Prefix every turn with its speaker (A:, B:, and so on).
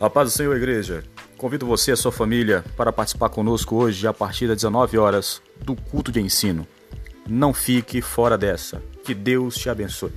A: A paz do Senhor, igreja. Convido você e a sua família para participar conosco hoje, a partir das 19 horas, do culto de ensino. Não fique fora dessa. Que Deus te abençoe.